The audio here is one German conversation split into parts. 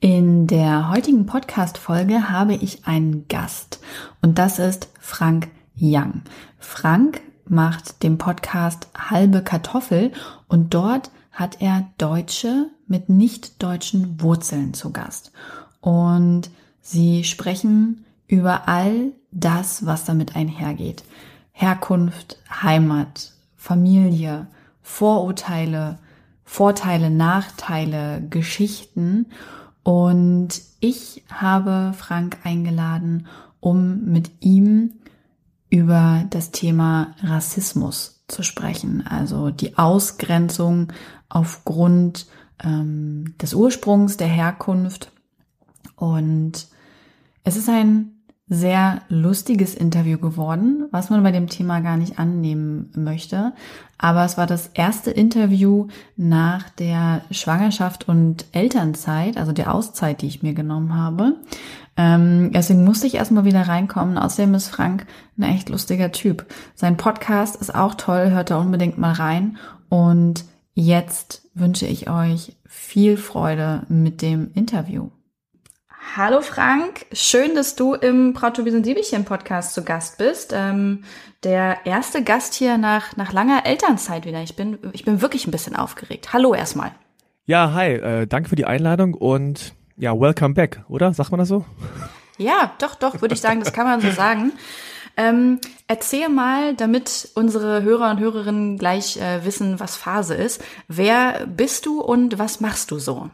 In der heutigen Podcast-Folge habe ich einen Gast und das ist Frank Young. Frank macht den Podcast Halbe Kartoffel und dort hat er Deutsche mit nicht deutschen Wurzeln zu Gast. Und sie sprechen über all das, was damit einhergeht. Herkunft, Heimat, Familie, Vorurteile, Vorteile, Nachteile, Geschichten und ich habe Frank eingeladen, um mit ihm über das Thema Rassismus zu sprechen, also die Ausgrenzung aufgrund ähm, des Ursprungs, der Herkunft. Und es ist ein sehr lustiges Interview geworden, was man bei dem Thema gar nicht annehmen möchte. Aber es war das erste Interview nach der Schwangerschaft und Elternzeit, also der Auszeit, die ich mir genommen habe. Ähm, deswegen musste ich erstmal wieder reinkommen. Außerdem ist Frank ein echt lustiger Typ. Sein Podcast ist auch toll, hört da unbedingt mal rein. Und jetzt wünsche ich euch viel Freude mit dem Interview. Hallo Frank, schön, dass du im Brautobisen Siebelchen Podcast zu Gast bist. Ähm, der erste Gast hier nach, nach langer Elternzeit wieder. Ich bin, ich bin wirklich ein bisschen aufgeregt. Hallo erstmal. Ja, hi, äh, danke für die Einladung und ja, welcome back, oder? Sagt man das so? Ja, doch, doch, würde ich sagen, das kann man so sagen. Ähm, erzähl mal, damit unsere Hörer und Hörerinnen gleich äh, wissen, was Phase ist. Wer bist du und was machst du so?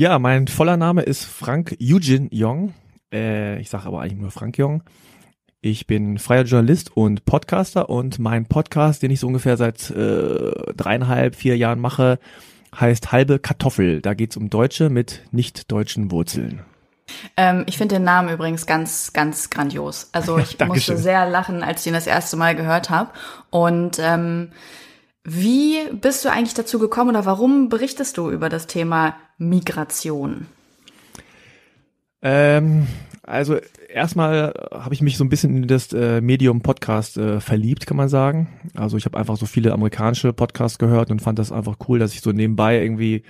Ja, mein voller Name ist Frank Eugene Jong. Äh, ich sage aber eigentlich nur Frank Jong. Ich bin freier Journalist und Podcaster und mein Podcast, den ich so ungefähr seit äh, dreieinhalb, vier Jahren mache, heißt Halbe Kartoffel. Da geht's um Deutsche mit nicht deutschen Wurzeln. Ähm, ich finde den Namen übrigens ganz, ganz grandios. Also ich musste sehr lachen, als ich ihn das erste Mal gehört habe. Und ähm, wie bist du eigentlich dazu gekommen oder warum berichtest du über das Thema Migration? Ähm, also erstmal habe ich mich so ein bisschen in das äh, Medium Podcast äh, verliebt, kann man sagen. Also ich habe einfach so viele amerikanische Podcasts gehört und fand das einfach cool, dass ich so nebenbei irgendwie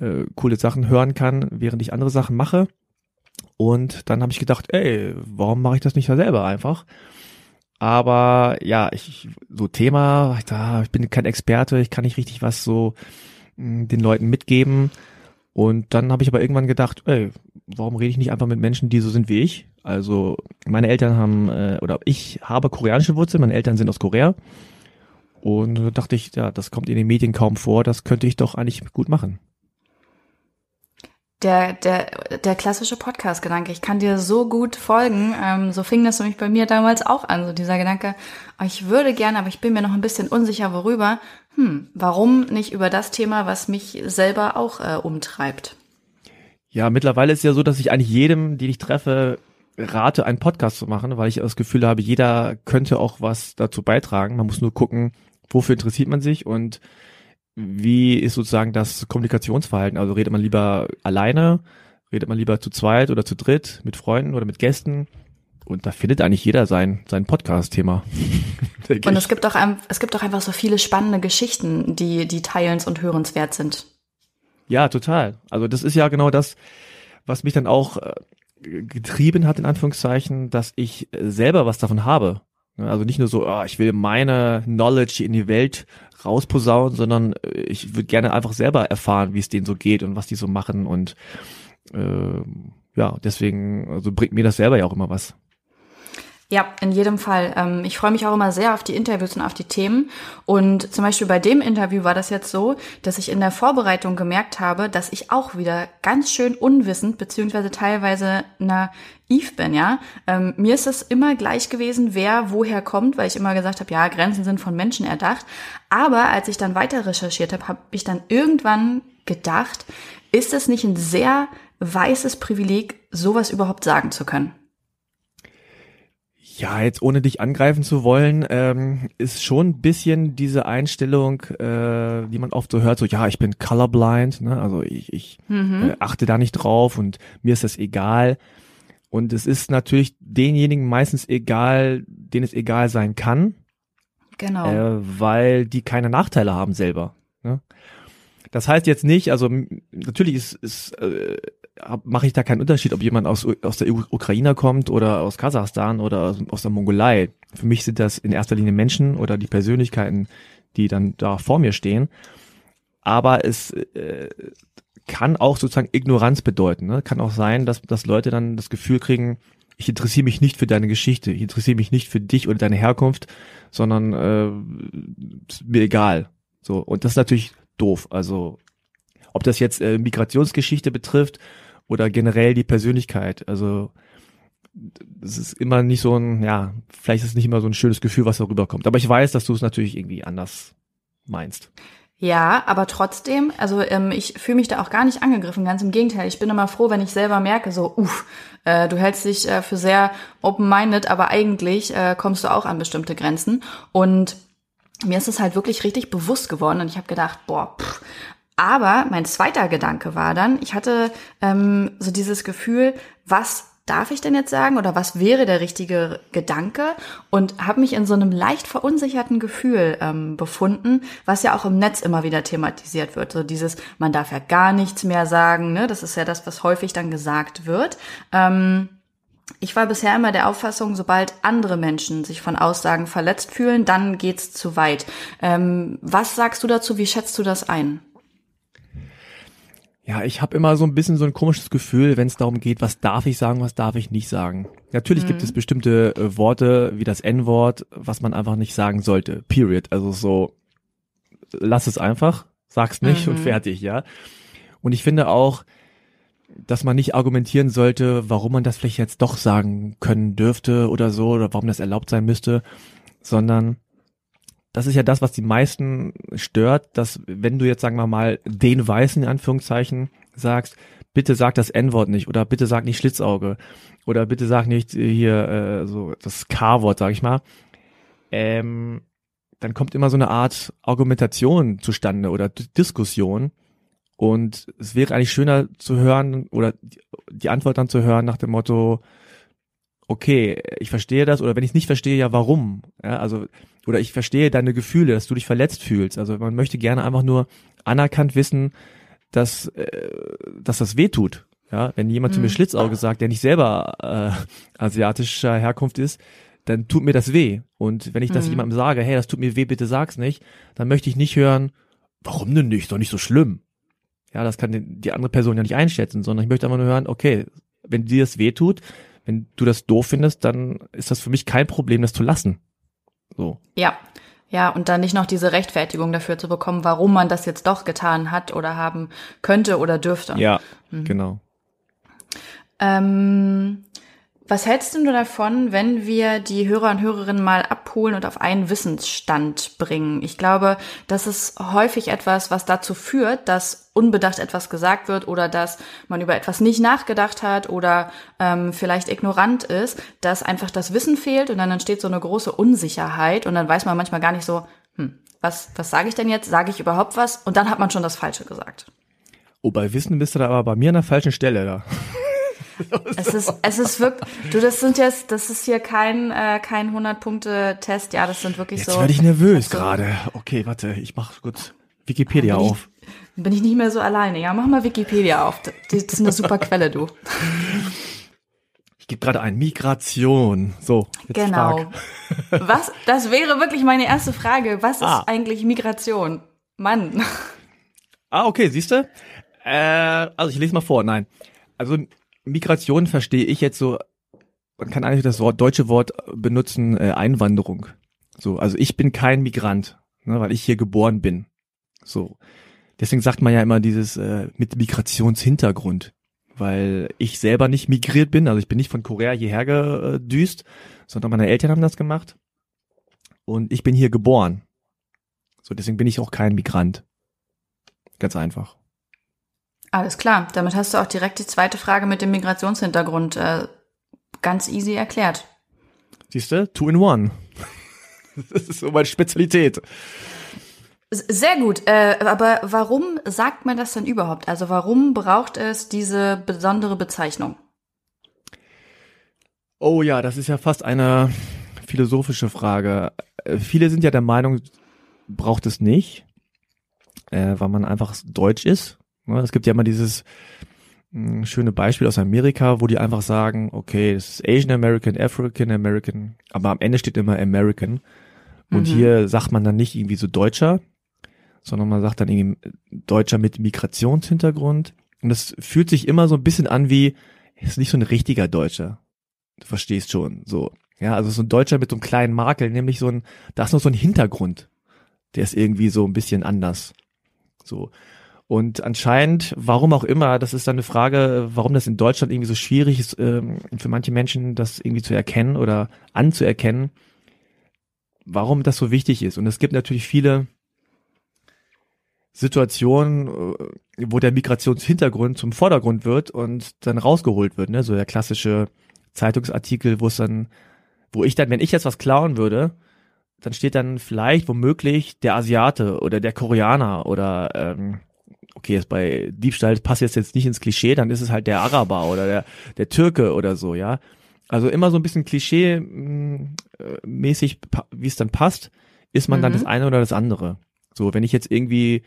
äh, coole Sachen hören kann, während ich andere Sachen mache. Und dann habe ich gedacht, ey, warum mache ich das nicht selber einfach? Aber ja, ich so Thema, ich bin kein Experte, ich kann nicht richtig was so mh, den Leuten mitgeben. Und dann habe ich aber irgendwann gedacht, ey, warum rede ich nicht einfach mit Menschen, die so sind wie ich? Also meine Eltern haben äh, oder ich habe koreanische Wurzeln, meine Eltern sind aus Korea. Und da dachte ich, ja, das kommt in den Medien kaum vor, das könnte ich doch eigentlich gut machen der, der, der klassische Podcast-Gedanke. Ich kann dir so gut folgen. Ähm, so fing das nämlich bei mir damals auch an. So dieser Gedanke, oh, ich würde gerne, aber ich bin mir noch ein bisschen unsicher, worüber. Hm, warum nicht über das Thema, was mich selber auch äh, umtreibt? Ja, mittlerweile ist ja so, dass ich eigentlich jedem, den ich treffe, rate, einen Podcast zu machen, weil ich das Gefühl habe, jeder könnte auch was dazu beitragen. Man muss nur gucken, wofür interessiert man sich und wie ist sozusagen das Kommunikationsverhalten? Also redet man lieber alleine, redet man lieber zu zweit oder zu dritt, mit Freunden oder mit Gästen? Und da findet eigentlich jeder sein, sein Podcast-Thema. und es gibt auch, es gibt auch einfach so viele spannende Geschichten, die, die teilens- und hörenswert sind. Ja, total. Also das ist ja genau das, was mich dann auch äh, getrieben hat, in Anführungszeichen, dass ich selber was davon habe. Ne, also nicht nur so, oh, ich will meine Knowledge in die Welt rausposaunen, sondern äh, ich würde gerne einfach selber erfahren, wie es denen so geht und was die so machen und äh, ja, deswegen also bringt mir das selber ja auch immer was. Ja, in jedem Fall. Ähm, ich freue mich auch immer sehr auf die Interviews und auf die Themen. Und zum Beispiel bei dem Interview war das jetzt so, dass ich in der Vorbereitung gemerkt habe, dass ich auch wieder ganz schön unwissend beziehungsweise teilweise naiv bin, ja. Ähm, mir ist es immer gleich gewesen, wer woher kommt, weil ich immer gesagt habe, ja, Grenzen sind von Menschen erdacht. Aber als ich dann weiter recherchiert habe, habe ich dann irgendwann gedacht, ist es nicht ein sehr weißes Privileg, sowas überhaupt sagen zu können? Ja, jetzt ohne dich angreifen zu wollen, ähm, ist schon ein bisschen diese Einstellung, äh, die man oft so hört, so ja, ich bin colorblind, ne? also ich, ich mhm. äh, achte da nicht drauf und mir ist das egal. Und es ist natürlich denjenigen meistens egal, denen es egal sein kann. Genau. Äh, weil die keine Nachteile haben selber. Ne? Das heißt jetzt nicht, also natürlich ist, ist äh, mache ich da keinen Unterschied, ob jemand aus, aus der Ukraine kommt oder aus Kasachstan oder aus, aus der Mongolei. Für mich sind das in erster Linie Menschen oder die Persönlichkeiten, die dann da vor mir stehen. Aber es äh, kann auch sozusagen Ignoranz bedeuten. Ne? Kann auch sein, dass, dass Leute dann das Gefühl kriegen, ich interessiere mich nicht für deine Geschichte, ich interessiere mich nicht für dich oder deine Herkunft, sondern äh, mir egal. So und das ist natürlich doof. Also ob das jetzt äh, Migrationsgeschichte betrifft oder generell die Persönlichkeit. Also es ist immer nicht so ein, ja, vielleicht ist es nicht immer so ein schönes Gefühl, was darüber kommt. Aber ich weiß, dass du es natürlich irgendwie anders meinst. Ja, aber trotzdem, also ähm, ich fühle mich da auch gar nicht angegriffen, ganz im Gegenteil. Ich bin immer froh, wenn ich selber merke, so, uff, äh, du hältst dich äh, für sehr open-minded, aber eigentlich äh, kommst du auch an bestimmte Grenzen. Und mir ist es halt wirklich richtig bewusst geworden und ich habe gedacht, boah, pff, aber mein zweiter Gedanke war dann, ich hatte ähm, so dieses Gefühl, was darf ich denn jetzt sagen oder was wäre der richtige Gedanke und habe mich in so einem leicht verunsicherten Gefühl ähm, befunden, was ja auch im Netz immer wieder thematisiert wird. So dieses, man darf ja gar nichts mehr sagen, ne? das ist ja das, was häufig dann gesagt wird. Ähm, ich war bisher immer der Auffassung, sobald andere Menschen sich von Aussagen verletzt fühlen, dann geht's zu weit. Ähm, was sagst du dazu? Wie schätzt du das ein? Ja, ich habe immer so ein bisschen so ein komisches Gefühl, wenn es darum geht, was darf ich sagen, was darf ich nicht sagen. Natürlich mhm. gibt es bestimmte äh, Worte wie das N-Wort, was man einfach nicht sagen sollte. Period. Also so, lass es einfach, sag's nicht mhm. und fertig, ja. Und ich finde auch, dass man nicht argumentieren sollte, warum man das vielleicht jetzt doch sagen können dürfte oder so, oder warum das erlaubt sein müsste, sondern das ist ja das, was die meisten stört, dass wenn du jetzt, sagen wir mal, den Weißen in Anführungszeichen sagst, bitte sag das N-Wort nicht oder bitte sag nicht Schlitzauge oder bitte sag nicht hier äh, so das K-Wort, sag ich mal, ähm, dann kommt immer so eine Art Argumentation zustande oder D Diskussion und es wäre eigentlich schöner zu hören oder die Antwort dann zu hören nach dem Motto, okay, ich verstehe das oder wenn ich es nicht verstehe, ja warum? Ja, also oder ich verstehe deine Gefühle, dass du dich verletzt fühlst. Also man möchte gerne einfach nur anerkannt wissen, dass, äh, dass das weh tut. Ja, wenn jemand mhm. zu mir mhm. Schlitzauge sagt, der nicht selber äh, asiatischer Herkunft ist, dann tut mir das weh. Und wenn ich das mhm. jemandem sage, hey, das tut mir weh, bitte sag's nicht, dann möchte ich nicht hören, warum denn nicht, ist doch nicht so schlimm. Ja, das kann die andere Person ja nicht einschätzen, sondern ich möchte einfach nur hören, okay, wenn dir das weh tut, wenn du das doof findest, dann ist das für mich kein Problem, das zu lassen. So. Ja. Ja, und dann nicht noch diese Rechtfertigung dafür zu bekommen, warum man das jetzt doch getan hat oder haben könnte oder dürfte. Ja, mhm. genau. Ähm, was hältst du davon, wenn wir die Hörer und Hörerinnen mal abholen und auf einen Wissensstand bringen? Ich glaube, das ist häufig etwas, was dazu führt, dass unbedacht etwas gesagt wird oder dass man über etwas nicht nachgedacht hat oder ähm, vielleicht ignorant ist, dass einfach das Wissen fehlt und dann entsteht so eine große Unsicherheit und dann weiß man manchmal gar nicht so, hm, was, was sage ich denn jetzt? Sage ich überhaupt was? Und dann hat man schon das Falsche gesagt. Oh, bei Wissen bist du da aber bei mir an der falschen Stelle da. Es ist, es ist wirklich, du, das sind jetzt, das ist hier kein, äh, kein 100-Punkte-Test, ja, das sind wirklich jetzt so. Jetzt werde ich nervös so. gerade. Okay, warte, ich mach kurz Wikipedia bin auf. Ich, bin ich nicht mehr so alleine, ja, mach mal Wikipedia auf. Das ist eine super Quelle, du. Ich gebe gerade ein Migration. So. Jetzt genau. Frag. Was? Das wäre wirklich meine erste Frage. Was ah. ist eigentlich Migration? Mann. Ah, okay, siehst du? Äh, also ich lese mal vor. Nein. Also Migration verstehe ich jetzt so, man kann eigentlich das Wort, deutsche Wort benutzen, äh, Einwanderung. So, also ich bin kein Migrant, ne, weil ich hier geboren bin. So. Deswegen sagt man ja immer dieses äh, mit Migrationshintergrund, weil ich selber nicht migriert bin, also ich bin nicht von Korea hierher gedüst, sondern meine Eltern haben das gemacht und ich bin hier geboren. So, deswegen bin ich auch kein Migrant. Ganz einfach. Alles klar, damit hast du auch direkt die zweite Frage mit dem Migrationshintergrund äh, ganz easy erklärt. Siehst du? Two in one. Das ist so meine Spezialität. Sehr gut. Äh, aber warum sagt man das denn überhaupt? Also warum braucht es diese besondere Bezeichnung? Oh ja, das ist ja fast eine philosophische Frage. Äh, viele sind ja der Meinung, braucht es nicht, äh, weil man einfach deutsch ist. Ne, es gibt ja immer dieses mh, schöne Beispiel aus Amerika, wo die einfach sagen, okay, es ist Asian American, African American, aber am Ende steht immer American. Und mhm. hier sagt man dann nicht irgendwie so Deutscher, sondern man sagt dann irgendwie Deutscher mit Migrationshintergrund. Und das fühlt sich immer so ein bisschen an wie, ist nicht so ein richtiger Deutscher. Du verstehst schon, so. Ja, also so ein Deutscher mit so einem kleinen Makel, nämlich so ein, da ist noch so ein Hintergrund. Der ist irgendwie so ein bisschen anders. So. Und anscheinend, warum auch immer, das ist dann eine Frage, warum das in Deutschland irgendwie so schwierig ist, ähm, für manche Menschen das irgendwie zu erkennen oder anzuerkennen, warum das so wichtig ist. Und es gibt natürlich viele Situation, äh, wo der Migrationshintergrund zum Vordergrund wird und dann rausgeholt wird, ne? So der klassische Zeitungsartikel, wo es dann, wo ich dann, wenn ich jetzt was klauen würde, dann steht dann vielleicht womöglich der Asiate oder der Koreaner oder ähm, okay, jetzt bei Diebstahl passt jetzt jetzt nicht ins Klischee, dann ist es halt der Araber oder der der Türke oder so, ja. Also immer so ein bisschen Klischee mm, äh, wie es dann passt, ist man mhm. dann das eine oder das andere. So, wenn ich jetzt irgendwie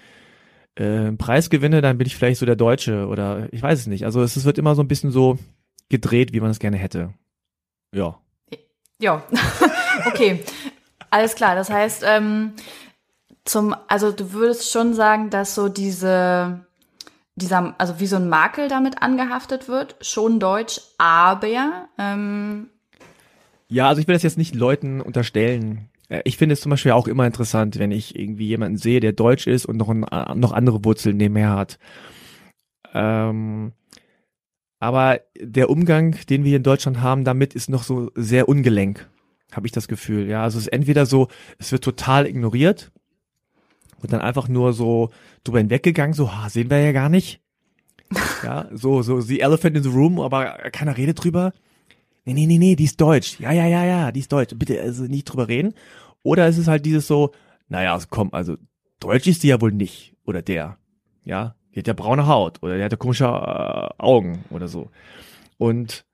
äh, einen Preis gewinne, dann bin ich vielleicht so der Deutsche oder ich weiß es nicht. Also es, es wird immer so ein bisschen so gedreht, wie man es gerne hätte. Ja. Ja, okay. Alles klar. Das heißt, ähm, zum, also du würdest schon sagen, dass so diese, dieser, also wie so ein Makel damit angehaftet wird, schon deutsch, aber ähm, ja, also ich will das jetzt nicht Leuten unterstellen, äh, ich finde es zum Beispiel auch immer interessant, wenn ich irgendwie jemanden sehe, der deutsch ist und noch, ein, noch andere Wurzeln nebenher hat. Ähm, aber der Umgang, den wir hier in Deutschland haben, damit ist noch so sehr ungelenk, habe ich das Gefühl. Ja, also es ist entweder so, es wird total ignoriert und dann einfach nur so drüber hinweggegangen, so, ha, sehen wir ja gar nicht. Ja, so, so, the elephant in the room, aber keiner redet drüber nee, nee, nee, nee, die ist deutsch. Ja, ja, ja, ja, die ist deutsch. Bitte also nicht drüber reden. Oder ist es halt dieses so, naja, also komm, also deutsch ist die ja wohl nicht. Oder der. Ja, die hat ja braune Haut. Oder der hat ja komische äh, Augen oder so. Und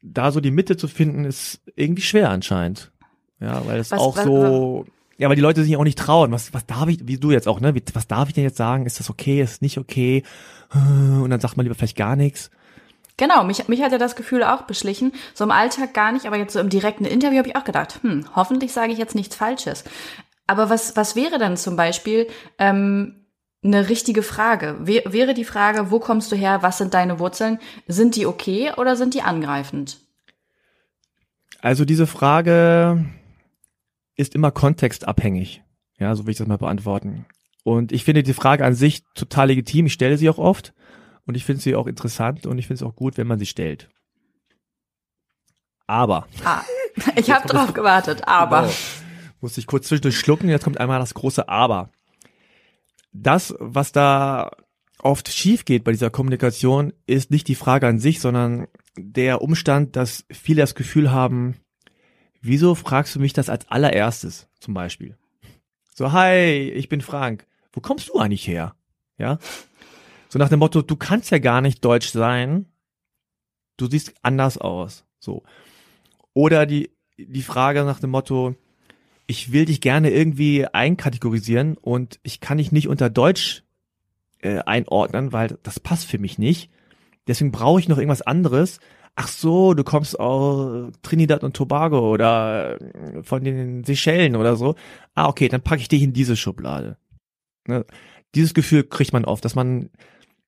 da so die Mitte zu finden, ist irgendwie schwer anscheinend. Ja, weil es auch was, so, ja, weil die Leute sich auch nicht trauen. Was, was darf ich, wie du jetzt auch, ne? Was darf ich denn jetzt sagen? Ist das okay? Ist das nicht okay? Und dann sagt man lieber vielleicht gar nichts. Genau, mich, mich hat ja das Gefühl auch beschlichen. So im Alltag gar nicht, aber jetzt so im direkten Interview habe ich auch gedacht, hm, hoffentlich sage ich jetzt nichts Falsches. Aber was, was wäre denn zum Beispiel ähm, eine richtige Frage? W wäre die Frage, wo kommst du her, was sind deine Wurzeln? Sind die okay oder sind die angreifend? Also diese Frage ist immer kontextabhängig. Ja, so will ich das mal beantworten. Und ich finde die Frage an sich total legitim. Ich stelle sie auch oft. Und ich finde sie auch interessant und ich finde es auch gut, wenn man sie stellt. Aber. Ah, ich habe drauf gewartet, aber. Genau, muss ich kurz zwischendurch schlucken, jetzt kommt einmal das große Aber. Das, was da oft schief geht bei dieser Kommunikation, ist nicht die Frage an sich, sondern der Umstand, dass viele das Gefühl haben, wieso fragst du mich das als allererstes, zum Beispiel? So, hi, ich bin Frank. Wo kommst du eigentlich her? Ja? So nach dem Motto, du kannst ja gar nicht deutsch sein. Du siehst anders aus. So. Oder die, die Frage nach dem Motto, ich will dich gerne irgendwie einkategorisieren und ich kann dich nicht unter Deutsch äh, einordnen, weil das passt für mich nicht. Deswegen brauche ich noch irgendwas anderes, ach so, du kommst aus Trinidad und Tobago oder äh, von den Seychellen oder so. Ah, okay, dann packe ich dich in diese Schublade. Ne? Dieses Gefühl kriegt man oft, dass man,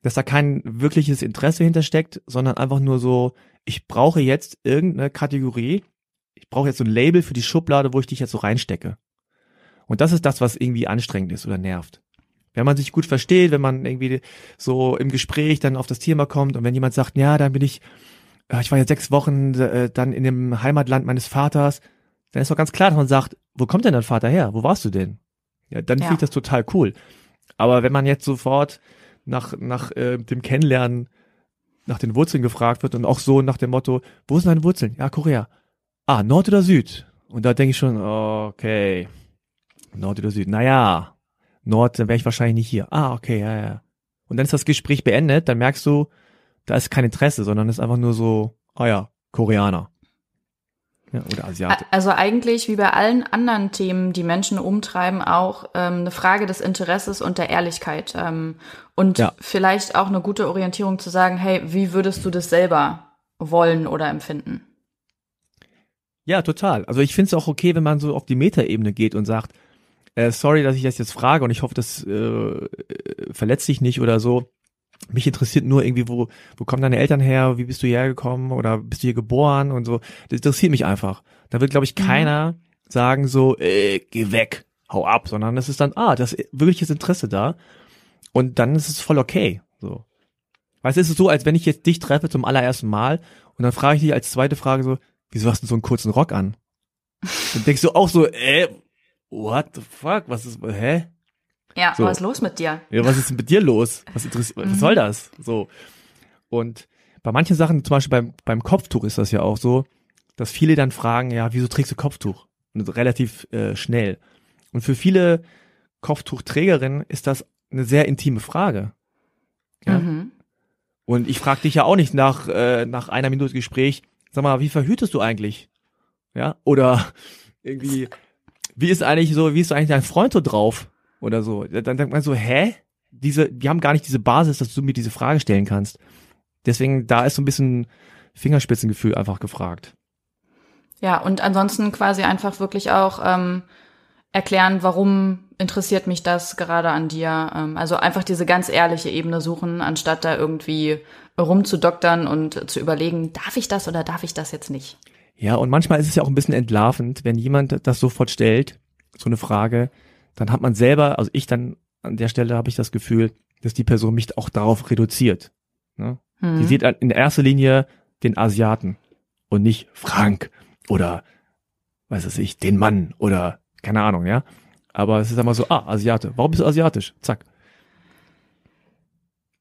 dass da kein wirkliches Interesse hintersteckt, sondern einfach nur so, ich brauche jetzt irgendeine Kategorie, ich brauche jetzt so ein Label für die Schublade, wo ich dich jetzt so reinstecke. Und das ist das, was irgendwie anstrengend ist oder nervt. Wenn man sich gut versteht, wenn man irgendwie so im Gespräch dann auf das Thema kommt und wenn jemand sagt, ja, dann bin ich, ich war jetzt sechs Wochen äh, dann in dem Heimatland meines Vaters, dann ist doch ganz klar, dass man sagt, wo kommt denn dein Vater her? Wo warst du denn? Ja, dann ja. finde ich das total cool. Aber wenn man jetzt sofort nach, nach äh, dem Kennenlernen nach den Wurzeln gefragt wird und auch so nach dem Motto, wo sind deine Wurzeln? Ja, Korea. Ah, Nord oder Süd? Und da denke ich schon, okay, Nord oder Süd? Naja, Nord, dann wäre ich wahrscheinlich nicht hier. Ah, okay, ja, ja. Und dann ist das Gespräch beendet, dann merkst du, da ist kein Interesse, sondern ist einfach nur so, ah ja, Koreaner. Ja, oder Asiate. Also eigentlich wie bei allen anderen Themen, die Menschen umtreiben, auch ähm, eine Frage des Interesses und der Ehrlichkeit. Ähm, und ja. vielleicht auch eine gute Orientierung zu sagen, hey, wie würdest du das selber wollen oder empfinden? Ja, total. Also ich finde es auch okay, wenn man so auf die Metaebene geht und sagt, äh, sorry, dass ich das jetzt frage und ich hoffe, das äh, verletzt dich nicht oder so. Mich interessiert nur irgendwie, wo, wo kommen deine Eltern her, wie bist du hierher gekommen oder bist du hier geboren und so. Das interessiert mich einfach. Da wird, glaube ich, mhm. keiner mhm. sagen so, äh, geh weg, hau ab, sondern es ist dann, ah, das ist wirkliches Interesse da. Und dann ist es voll okay. So. Weißt du, es ist so, als wenn ich jetzt dich treffe zum allerersten Mal und dann frage ich dich als zweite Frage so, wieso hast du so einen kurzen Rock an? Und denkst du auch so, äh, what the fuck, was ist, hä? Ja, so. was ist los mit dir? Ja, was ist mit dir los? Was, interessiert, was mhm. soll das? So. Und bei manchen Sachen, zum Beispiel beim, beim Kopftuch ist das ja auch so, dass viele dann fragen, ja, wieso trägst du Kopftuch? Und relativ äh, schnell. Und für viele Kopftuchträgerinnen ist das eine sehr intime Frage. Ja? Mhm. Und ich frage dich ja auch nicht nach, äh, nach einer Minute Gespräch, sag mal, wie verhütest du eigentlich? Ja, oder irgendwie, wie ist eigentlich so, wie ist eigentlich dein Freund so drauf? Oder so. Dann denkt man so, hä? Diese, die haben gar nicht diese Basis, dass du mir diese Frage stellen kannst. Deswegen, da ist so ein bisschen Fingerspitzengefühl einfach gefragt. Ja, und ansonsten quasi einfach wirklich auch ähm, erklären, warum interessiert mich das gerade an dir. Ähm, also einfach diese ganz ehrliche Ebene suchen, anstatt da irgendwie rumzudoktern und zu überlegen, darf ich das oder darf ich das jetzt nicht? Ja, und manchmal ist es ja auch ein bisschen entlarvend, wenn jemand das sofort stellt, so eine Frage, dann hat man selber, also ich dann an der Stelle habe ich das Gefühl, dass die Person mich auch darauf reduziert. Ne? Hm. Die sieht in erster Linie den Asiaten und nicht Frank oder weiß es ich, den Mann oder keine Ahnung, ja. Aber es ist einmal so, ah, Asiate. Warum bist du asiatisch? Zack.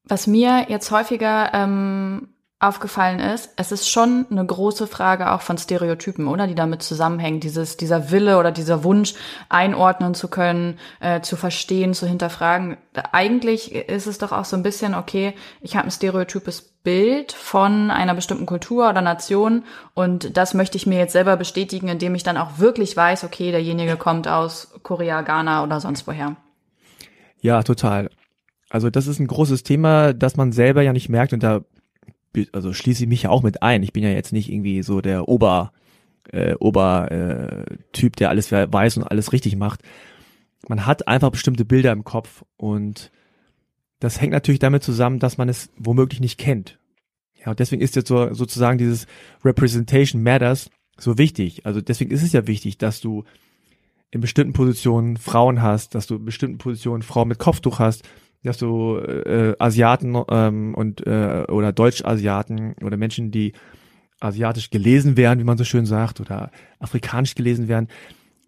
Was mir jetzt häufiger ähm, aufgefallen ist, es ist schon eine große Frage auch von Stereotypen, oder? Die damit zusammenhängen. Dieses, dieser Wille oder dieser Wunsch, einordnen zu können, äh, zu verstehen, zu hinterfragen. Eigentlich ist es doch auch so ein bisschen, okay, ich habe ein stereotypes Bild von einer bestimmten Kultur oder Nation und das möchte ich mir jetzt selber bestätigen, indem ich dann auch wirklich weiß, okay, derjenige kommt aus Korea, Ghana oder sonst woher. Ja, total. Also das ist ein großes Thema, das man selber ja nicht merkt und da also schließe ich mich ja auch mit ein. Ich bin ja jetzt nicht irgendwie so der Ober, äh, Ober äh, Typ, der alles weiß und alles richtig macht. Man hat einfach bestimmte Bilder im Kopf und das hängt natürlich damit zusammen, dass man es womöglich nicht kennt. Ja, und deswegen ist jetzt so, sozusagen dieses Representation Matters so wichtig. Also deswegen ist es ja wichtig, dass du in bestimmten Positionen Frauen hast, dass du in bestimmten Positionen Frauen mit Kopftuch hast, dass du äh, Asiaten ähm, und äh, oder Deutsch-Asiaten oder Menschen, die asiatisch gelesen werden, wie man so schön sagt, oder afrikanisch gelesen werden,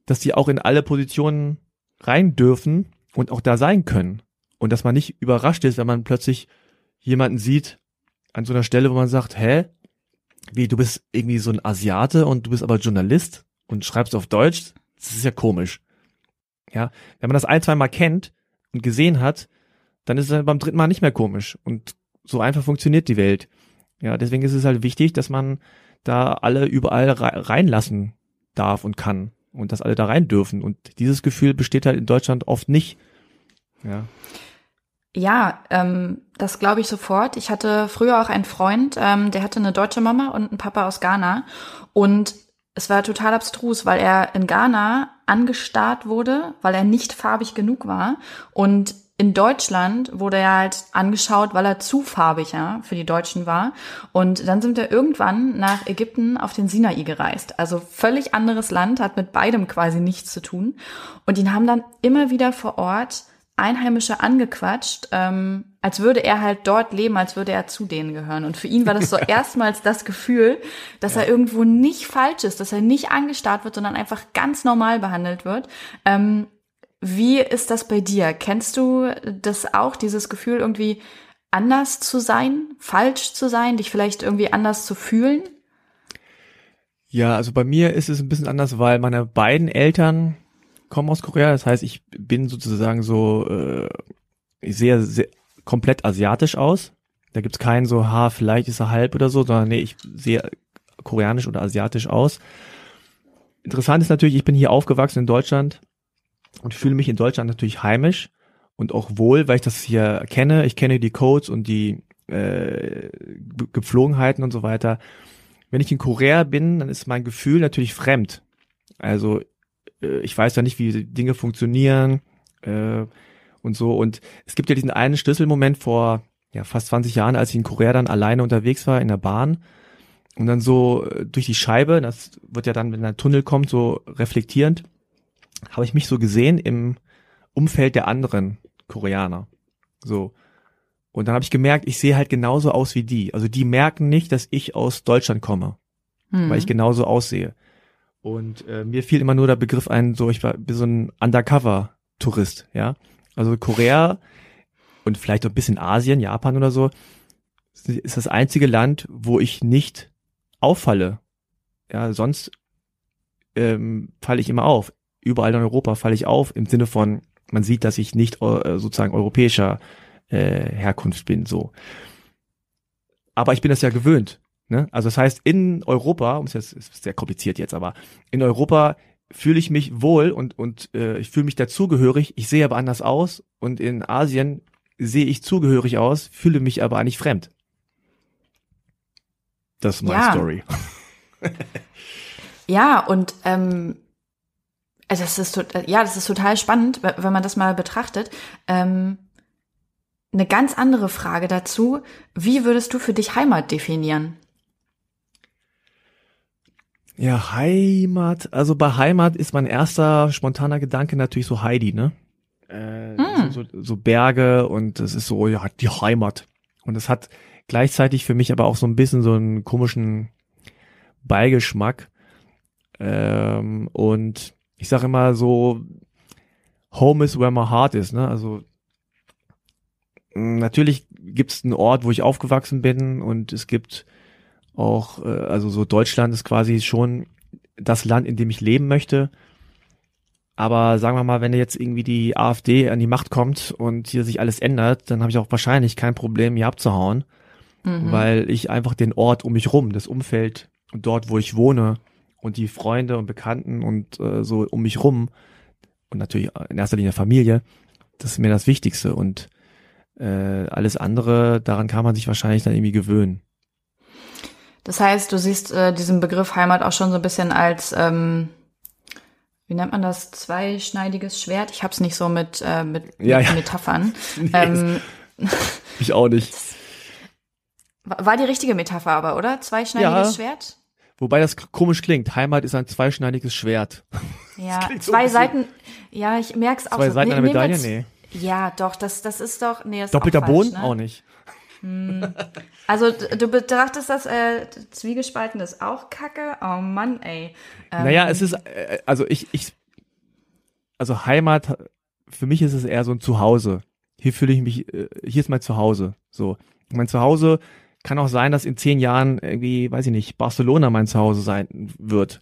dass die auch in alle Positionen rein dürfen und auch da sein können. Und dass man nicht überrascht ist, wenn man plötzlich jemanden sieht an so einer Stelle, wo man sagt, hä, wie, du bist irgendwie so ein Asiate und du bist aber Journalist und schreibst auf Deutsch, das ist ja komisch. Ja, wenn man das ein, zwei Mal kennt und gesehen hat, dann ist es beim dritten Mal nicht mehr komisch. Und so einfach funktioniert die Welt. Ja, deswegen ist es halt wichtig, dass man da alle überall reinlassen darf und kann und dass alle da rein dürfen. Und dieses Gefühl besteht halt in Deutschland oft nicht. Ja. Ja, ähm, das glaube ich sofort. Ich hatte früher auch einen Freund, ähm, der hatte eine deutsche Mama und einen Papa aus Ghana. Und es war total abstrus, weil er in Ghana angestarrt wurde, weil er nicht farbig genug war. Und in Deutschland wurde er halt angeschaut, weil er zu farbig ja, für die Deutschen war. Und dann sind wir irgendwann nach Ägypten auf den Sinai gereist. Also völlig anderes Land, hat mit beidem quasi nichts zu tun. Und ihn haben dann immer wieder vor Ort Einheimische angequatscht, ähm, als würde er halt dort leben, als würde er zu denen gehören. Und für ihn war das so erstmals das Gefühl, dass ja. er irgendwo nicht falsch ist, dass er nicht angestarrt wird, sondern einfach ganz normal behandelt wird. Ähm, wie ist das bei dir? Kennst du das auch, dieses Gefühl irgendwie anders zu sein, falsch zu sein, dich vielleicht irgendwie anders zu fühlen? Ja, also bei mir ist es ein bisschen anders, weil meine beiden Eltern komme aus Korea, das heißt, ich bin sozusagen so äh, sehr, sehr komplett asiatisch aus. Da gibt's keinen so, ha, vielleicht ist er halb oder so, sondern nee, ich sehe koreanisch oder asiatisch aus. Interessant ist natürlich, ich bin hier aufgewachsen in Deutschland und fühle mich in Deutschland natürlich heimisch und auch wohl, weil ich das hier kenne. Ich kenne die Codes und die äh, Gepflogenheiten und so weiter. Wenn ich in Korea bin, dann ist mein Gefühl natürlich fremd. Also äh, ich weiß ja nicht, wie Dinge funktionieren äh, und so. Und es gibt ja diesen einen Schlüsselmoment vor ja, fast 20 Jahren, als ich in Korea dann alleine unterwegs war in der Bahn und dann so äh, durch die Scheibe, das wird ja dann, wenn ein Tunnel kommt, so reflektierend, habe ich mich so gesehen im Umfeld der anderen Koreaner. So. Und dann habe ich gemerkt, ich sehe halt genauso aus wie die. Also die merken nicht, dass ich aus Deutschland komme, mhm. weil ich genauso aussehe. Und äh, mir fiel immer nur der Begriff ein, so ich war so ein Undercover-Tourist, ja. Also Korea und vielleicht auch ein bisschen Asien, Japan oder so, ist das einzige Land, wo ich nicht auffalle. Ja, sonst ähm, falle ich immer auf. Überall in Europa falle ich auf im Sinne von, man sieht, dass ich nicht äh, sozusagen europäischer äh, Herkunft bin, so. Aber ich bin das ja gewöhnt. Ne? Also das heißt, in Europa, um es jetzt ist sehr kompliziert jetzt, aber in Europa fühle ich mich wohl und und äh, ich fühle mich dazugehörig. Ich sehe aber anders aus und in Asien sehe ich zugehörig aus, fühle mich aber eigentlich fremd. Das ist meine ja. Story. ja und ähm, also das ist ja, das ist total spannend, wenn man das mal betrachtet. Ähm, eine ganz andere Frage dazu: Wie würdest du für dich Heimat definieren? Ja, Heimat. Also bei Heimat ist mein erster spontaner Gedanke natürlich so Heidi, ne? Äh, hm. so, so Berge und es ist so, ja, die Heimat. Und es hat gleichzeitig für mich aber auch so ein bisschen so einen komischen Beigeschmack. Ähm, und ich sage immer so, Home is where my heart is, ne? Also natürlich gibt es einen Ort, wo ich aufgewachsen bin und es gibt auch, äh, also so Deutschland ist quasi schon das Land, in dem ich leben möchte. Aber sagen wir mal, wenn jetzt irgendwie die AfD an die Macht kommt und hier sich alles ändert, dann habe ich auch wahrscheinlich kein Problem, hier abzuhauen, mhm. weil ich einfach den Ort um mich rum, das Umfeld und dort, wo ich wohne und die Freunde und Bekannten und äh, so um mich rum und natürlich in erster Linie Familie, das ist mir das Wichtigste und äh, alles andere, daran kann man sich wahrscheinlich dann irgendwie gewöhnen. Das heißt, du siehst äh, diesen Begriff Heimat auch schon so ein bisschen als, ähm, wie nennt man das, zweischneidiges Schwert? Ich hab's nicht so mit, äh, mit, ja, mit ja. Metaphern. nee, ähm, ich auch nicht. War die richtige Metapher aber, oder? Zweischneidiges ja, Schwert? Wobei das komisch klingt. Heimat ist ein zweischneidiges Schwert. Ja, zwei so Seiten. Ja, ich merk's auch. Zwei so. Seiten einer Medaille? Nee. Ja, doch, das, das ist doch. Nee, das Doppelter auch falsch, Boden? Ne? Auch nicht. Hm. Also du betrachtest das äh, Zwiegespalten ist auch Kacke. Oh Mann, ey. Ähm, naja, es ist äh, also ich ich also Heimat für mich ist es eher so ein Zuhause. Hier fühle ich mich äh, hier ist mein Zuhause. So mein Zuhause kann auch sein, dass in zehn Jahren irgendwie weiß ich nicht Barcelona mein Zuhause sein wird.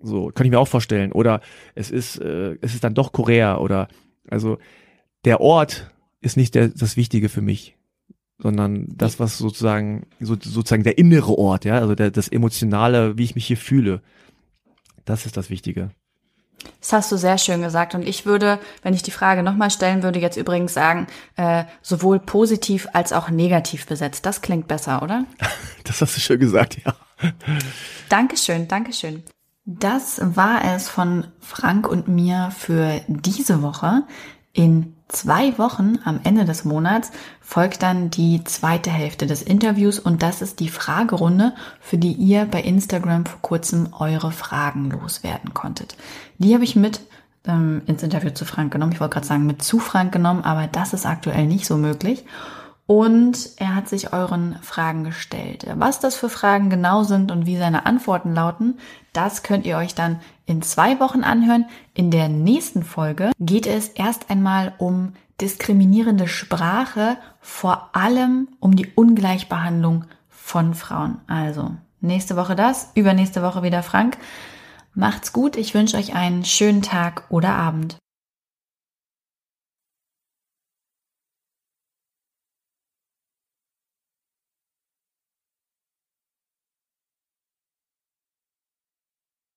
So kann ich mir auch vorstellen. Oder es ist äh, es ist dann doch Korea oder also der Ort ist nicht der, das Wichtige für mich sondern das, was sozusagen, so, sozusagen der innere Ort, ja, also der, das Emotionale, wie ich mich hier fühle. Das ist das Wichtige. Das hast du sehr schön gesagt. Und ich würde, wenn ich die Frage nochmal stellen würde, jetzt übrigens sagen, äh, sowohl positiv als auch negativ besetzt. Das klingt besser, oder? Das hast du schön gesagt, ja. Dankeschön, Dankeschön. Das war es von Frank und mir für diese Woche. In zwei Wochen am Ende des Monats folgt dann die zweite Hälfte des Interviews und das ist die Fragerunde, für die ihr bei Instagram vor kurzem eure Fragen loswerden konntet. Die habe ich mit ähm, ins Interview zu Frank genommen. Ich wollte gerade sagen, mit zu Frank genommen, aber das ist aktuell nicht so möglich. Und er hat sich euren Fragen gestellt. Was das für Fragen genau sind und wie seine Antworten lauten, das könnt ihr euch dann in zwei Wochen anhören. In der nächsten Folge geht es erst einmal um diskriminierende Sprache, vor allem um die Ungleichbehandlung von Frauen. Also nächste Woche das, übernächste Woche wieder Frank. Macht's gut, ich wünsche euch einen schönen Tag oder Abend.